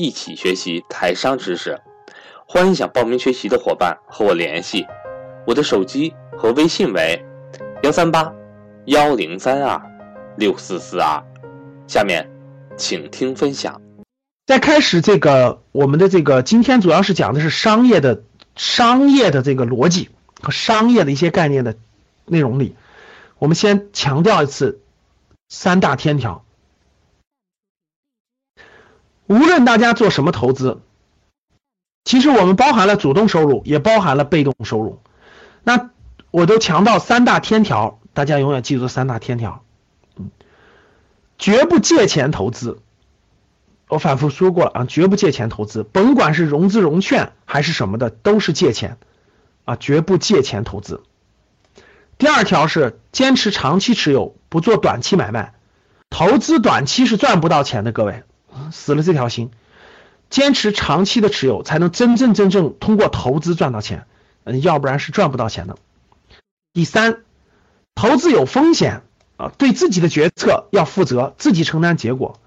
一起学习台商知识，欢迎想报名学习的伙伴和我联系，我的手机和微信为幺三八幺零三二六四四二。下面，请听分享。在开始这个我们的这个今天主要是讲的是商业的商业的这个逻辑和商业的一些概念的内容里，我们先强调一次三大天条。无论大家做什么投资，其实我们包含了主动收入，也包含了被动收入。那我都强调三大天条，大家永远记住三大天条。嗯，绝不借钱投资。我反复说过了啊，绝不借钱投资，甭管是融资融券还是什么的，都是借钱啊，绝不借钱投资。第二条是坚持长期持有，不做短期买卖。投资短期是赚不到钱的，各位。死了这条心，坚持长期的持有，才能真真正正通过投资赚到钱，嗯，要不然是赚不到钱的。第三，投资有风险啊，对自己的决策要负责，自己承担结果，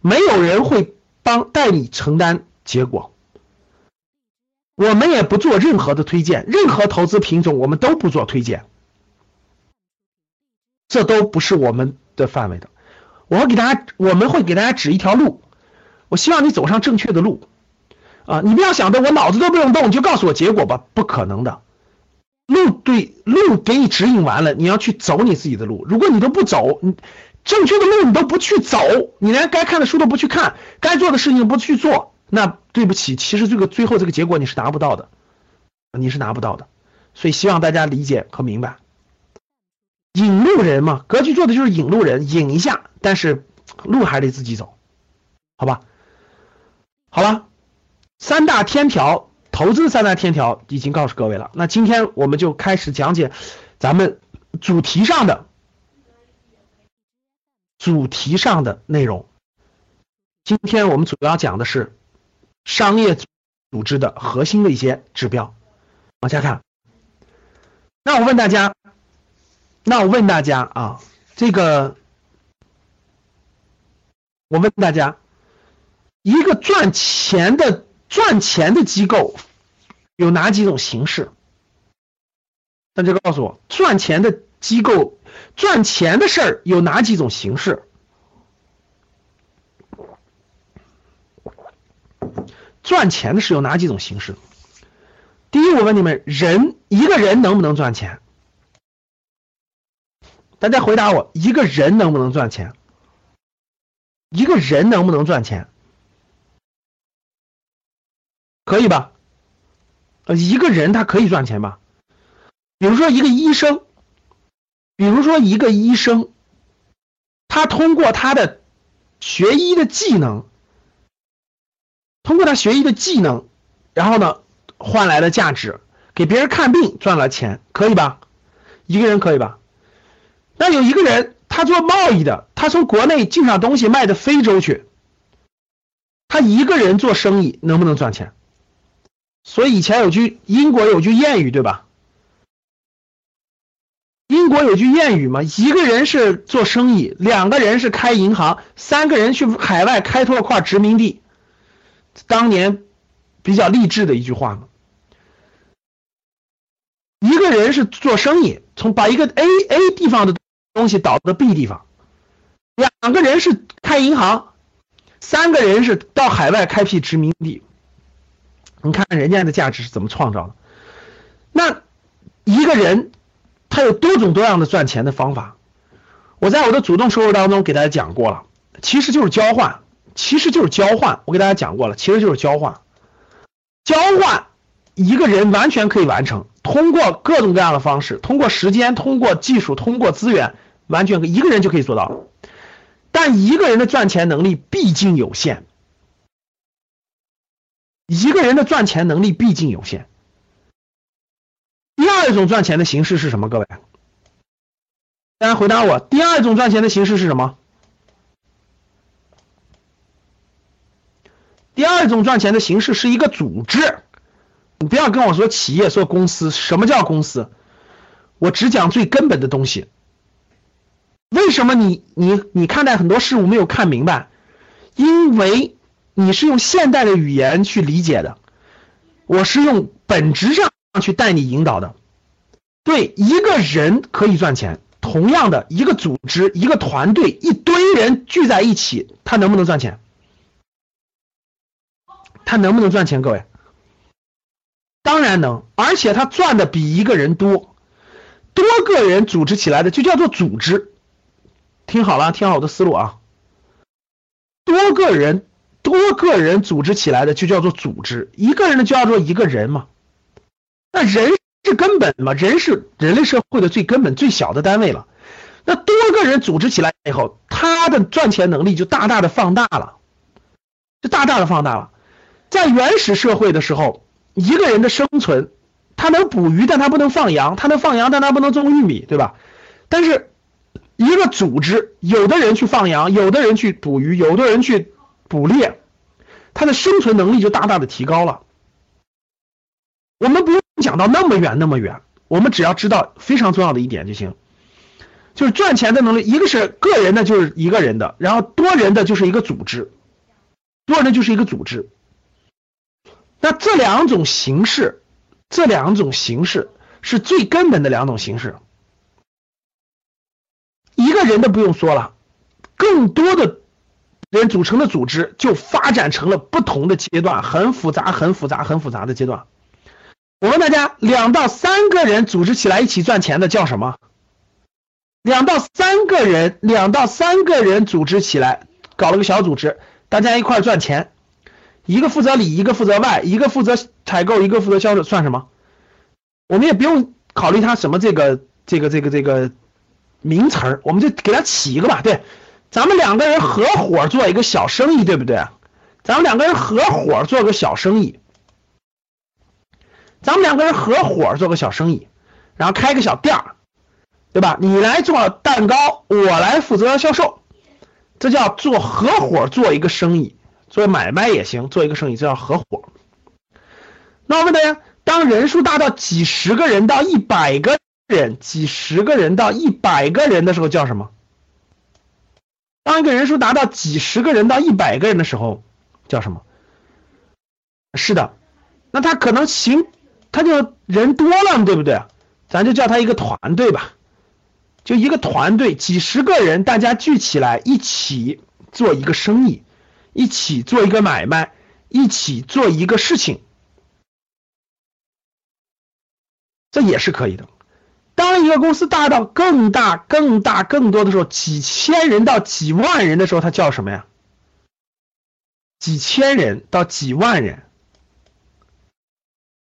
没有人会帮代你承担结果。我们也不做任何的推荐，任何投资品种我们都不做推荐，这都不是我们的范围的。我会给大家，我们会给大家指一条路。我希望你走上正确的路，啊，你不要想着我脑子都不用动，你就告诉我结果吧，不可能的。路对路给你指引完了，你要去走你自己的路。如果你都不走，你正确的路你都不去走，你连该看的书都不去看，该做的事情不去做，那对不起，其实这个最后这个结果你是拿不到的，你是拿不到的。所以希望大家理解和明白。引路人嘛，格局做的就是引路人，引一下，但是路还得自己走，好吧？好了，三大天条，投资三大天条已经告诉各位了。那今天我们就开始讲解咱们主题上的主题上的内容。今天我们主要讲的是商业组织的核心的一些指标。往下看，那我问大家，那我问大家啊，这个，我问大家。一个赚钱的赚钱的机构有哪几种形式？大家告诉我，赚钱的机构赚钱的事儿有哪几种形式？赚钱的是有哪几种形式？第一，我问你们，人一个人能不能赚钱？大家回答我，一个人能不能赚钱？一个人能不能赚钱？可以吧？呃，一个人他可以赚钱吧？比如说一个医生，比如说一个医生，他通过他的学医的技能，通过他学医的技能，然后呢换来了价值，给别人看病赚了钱，可以吧？一个人可以吧？那有一个人，他做贸易的，他从国内进上东西卖到非洲去，他一个人做生意能不能赚钱？所以以前有句英国有句谚语，对吧？英国有句谚语嘛，一个人是做生意，两个人是开银行，三个人去海外开拓块殖民地。当年比较励志的一句话嘛。一个人是做生意，从把一个 A A 地方的东西导到 B 地方，两个人是开银行，三个人是到海外开辟殖民地。你看人家的价值是怎么创造的？那一个人他有多种多样的赚钱的方法。我在我的主动收入当中给大家讲过了，其实就是交换，其实就是交换。我给大家讲过了，其实就是交换。交换一个人完全可以完成，通过各种各样的方式，通过时间，通过技术，通过资源，完全一个人就可以做到。但一个人的赚钱能力毕竟有限。一个人的赚钱能力毕竟有限。第二种赚钱的形式是什么？各位，大家回答我。第二种赚钱的形式是什么？第二种赚钱的形式是一个组织。你不要跟我说企业，说公司。什么叫公司？我只讲最根本的东西。为什么你你你看待很多事物没有看明白？因为你是用现代的语言去理解的，我是用本质上去带你引导的。对，一个人可以赚钱，同样的一个组织、一个团队、一堆人聚在一起，他能不能赚钱？他能不能赚钱？各位，当然能，而且他赚的比一个人多。多个人组织起来的就叫做组织。听好了，听好我的思路啊！多个人，多个人组织起来的就叫做组织，一个人的就叫做一个人嘛。那人是根本嘛？人是人类社会的最根本、最小的单位了。那多个人组织起来以后，他的赚钱能力就大大的放大了，就大大的放大了。在原始社会的时候，一个人的生存，他能捕鱼，但他不能放羊；他能放羊，但他不能种玉米，对吧？但是。一个组织，有的人去放羊，有的人去捕鱼，有的人去捕猎，它的生存能力就大大的提高了。我们不用讲到那么远那么远，我们只要知道非常重要的一点就行，就是赚钱的能力，一个是个人的，就是一个人的，然后多人的就是一个组织，多人的就是一个组织。那这两种形式，这两种形式是最根本的两种形式。一个人都不用说了，更多的人组成的组织就发展成了不同的阶段，很复杂、很复杂、很复杂的阶段。我问大家，两到三个人组织起来一起赚钱的叫什么？两到三个人，两到三个人组织起来搞了个小组织，大家一块赚钱，一个负责里，一个负责外，一个负责采购，一个负责销售，算什么？我们也不用考虑他什么这个这个这个这个。名词儿，我们就给他起一个吧。对，咱们两个人合伙做一个小生意，对不对？咱们两个人合伙做个小生意，咱们两个人合伙做个小生意，然后开个小店儿，对吧？你来做蛋糕，我来负责销售，这叫做合伙做一个生意，做买卖也行，做一个生意，这叫合伙。那我问大家，当人数大到几十个人到一百个？人几十个人到一百个人的时候叫什么？当一个人数达到几十个人到一百个人的时候叫什么？是的，那他可能行，他就人多了，对不对？咱就叫他一个团队吧，就一个团队，几十个人大家聚起来一起做一个生意，一起做一个买卖，一起做一个事情，这也是可以的。当一个公司大到更大、更大、更多的时候，几千人到几万人的时候，它叫什么呀？几千人到几万人，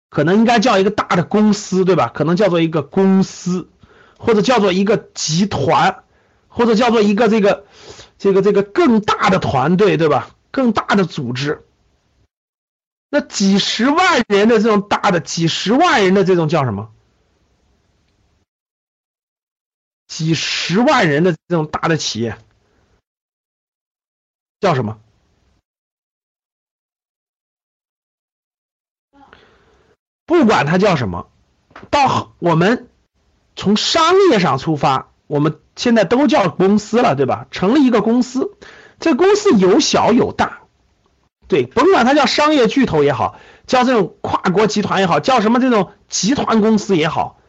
可能应该叫一个大的公司，对吧？可能叫做一个公司，或者叫做一个集团，或者叫做一个这个、这个、这个更大的团队，对吧？更大的组织。那几十万人的这种大的、几十万人的这种叫什么？几十万人的这种大的企业叫什么？不管它叫什么，到我们从商业上出发，我们现在都叫公司了，对吧？成立一个公司，这公司有小有大，对，甭管它叫商业巨头也好，叫这种跨国集团也好，叫什么这种集团公司也好，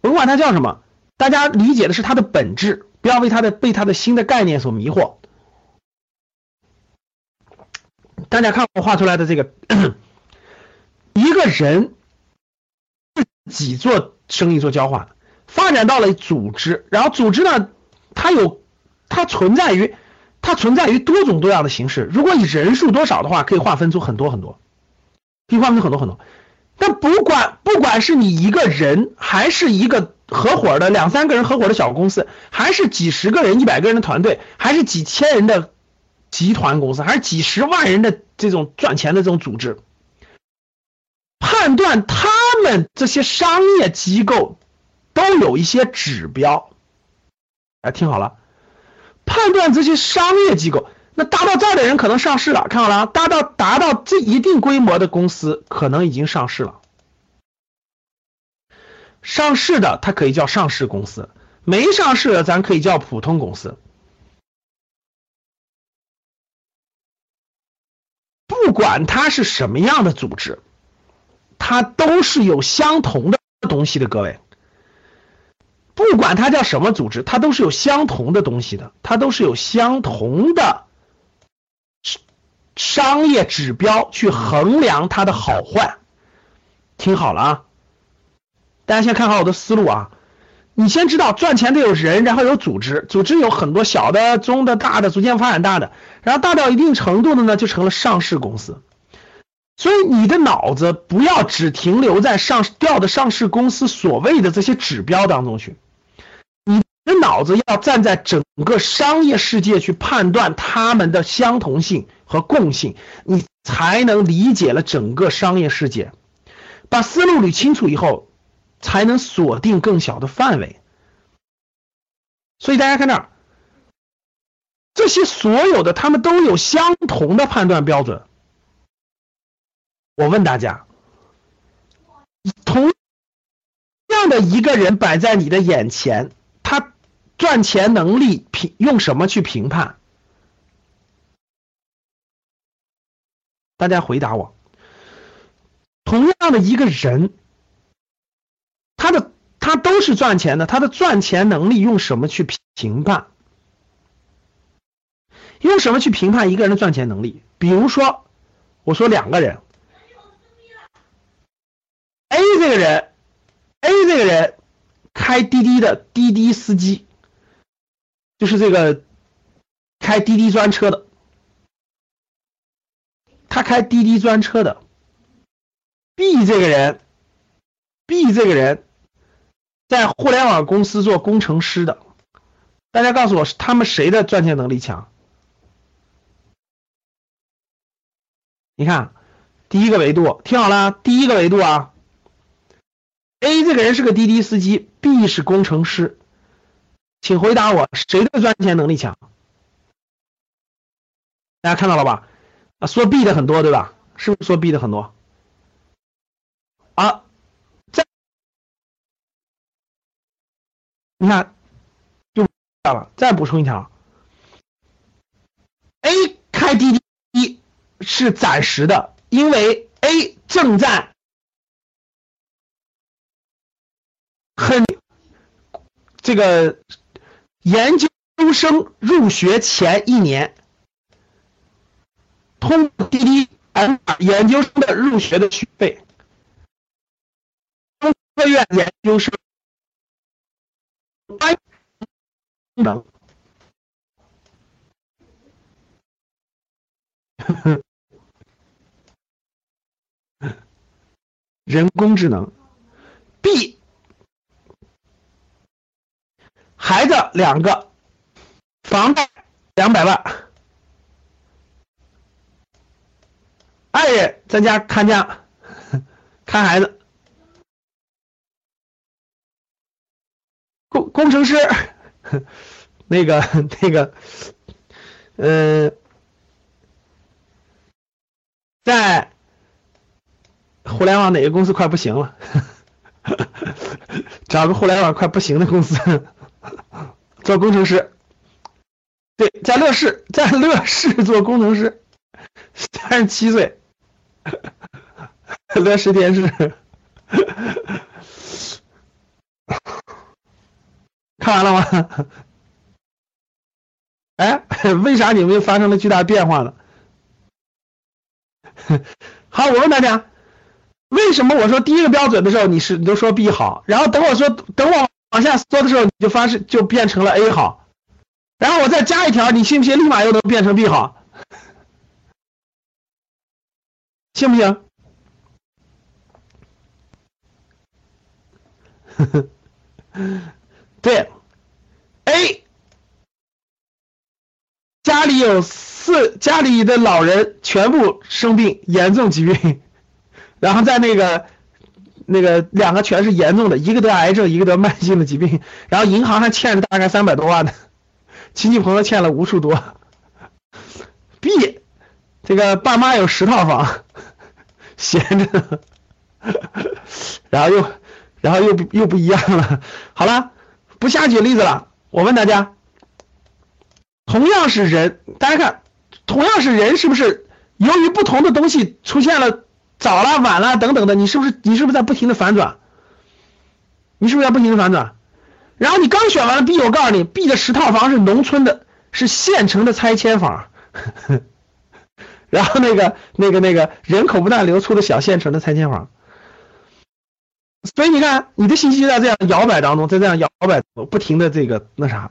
甭管它叫什么。大家理解的是它的本质，不要为它的被它的新的概念所迷惑。大家看我画出来的这个，一个人自己做生意做交换，发展到了组织，然后组织呢，它有它存在于它存在于多种多样的形式。如果你人数多少的话，可以划分出很多很多，可以划分出很多很多。但不管不管是你一个人还是一个。合伙的两三个人合伙的小公司，还是几十个人、一百个人的团队，还是几千人的集团公司，还是几十万人的这种赚钱的这种组织，判断他们这些商业机构都有一些指标。哎，听好了，判断这些商业机构，那达到这儿的人可能上市了，看好了，达到达到这一定规模的公司可能已经上市了。上市的它可以叫上市公司，没上市的咱可以叫普通公司。不管它是什么样的组织，它都是有相同的东西的，各位。不管它叫什么组织，它都是有相同的东西的，它都是有相同的商业指标去衡量它的好坏。听好了啊，大家先看好我的思路啊。你先知道赚钱得有人，然后有组织，组织有很多小的、中的、大的，逐渐发展大的，然后大到一定程度的呢，就成了上市公司。所以你的脑子不要只停留在上掉的上市公司所谓的这些指标当中去。你的脑子要站在整个商业世界去判断它们的相同性和共性，你才能理解了整个商业世界。把思路捋清楚以后，才能锁定更小的范围。所以大家看这儿，这些所有的他们都有相同的判断标准。我问大家，同样的一个人摆在你的眼前，他。赚钱能力评用什么去评判？大家回答我。同样的一个人，他都是赚钱的，他的赚钱能力用什么去评判？用什么去评判一个人的赚钱能力？比如说，我说两个人，A 这个人，A 这个人开滴滴的滴滴司机。就是这个开滴滴专车的，他开滴滴专车的。B 这个人，B 这个人在互联网公司做工程师的。大家告诉我，他们谁的赚钱能力强？你看，第一个维度，听好了，第一个维度啊，A 这个人是个滴滴司机，B 是工程师。请回答我，谁的赚钱能力强？大家看到了吧？啊，说 B 的很多，对吧？是不是说 B 的很多？啊，你看，就了。再补充一条，A 开滴滴是暂时的，因为 A 正在很这个。研究生入学前一年，通滴滴研究生的入学的学费，中科院研究生能，人工智能，B。孩子两个，房贷两百万，爱人在家看家，看孩子，工工程师，那 个那个，嗯，在互联网哪个公司快不行了？找个互联网快不行的公司。做工程师，对，在乐视，在乐视做工程师，三十七岁，乐视电视，看完了吗？哎，为啥你们发生了巨大变化呢？好，我问大家，为什么我说第一个标准的时候，你是你都说 B 好，然后等我说等我。往下说的时候，你就发是就变成了 A 好，然后我再加一条，你信不信？立马又能变成 B 好，信不信？对，A 家里有四，家里的老人全部生病，严重疾病，然后在那个 那个两个全是严重的，一个得癌症，一个得慢性的疾病，然后银行还欠着大概三百多万呢，亲戚朋友欠了无数多。B，这个爸妈有十套房，闲着，然后又然后又又不一样了。好了，不瞎举例子了。我问大家，同样是人，大家看，同样是人，是不是由于不同的东西出现了早了、晚了等等的，你是不是你是不是在不停的反转？你是不是在不停的反转？然后你刚选完了 B，我告诉你，B 的十套房是农村的，是县城的拆迁房。然后那个那个那个人口不断流出的小县城的拆迁房，所以你看你的信息就在这样摇摆当中，在这样摇摆不停的这个那啥。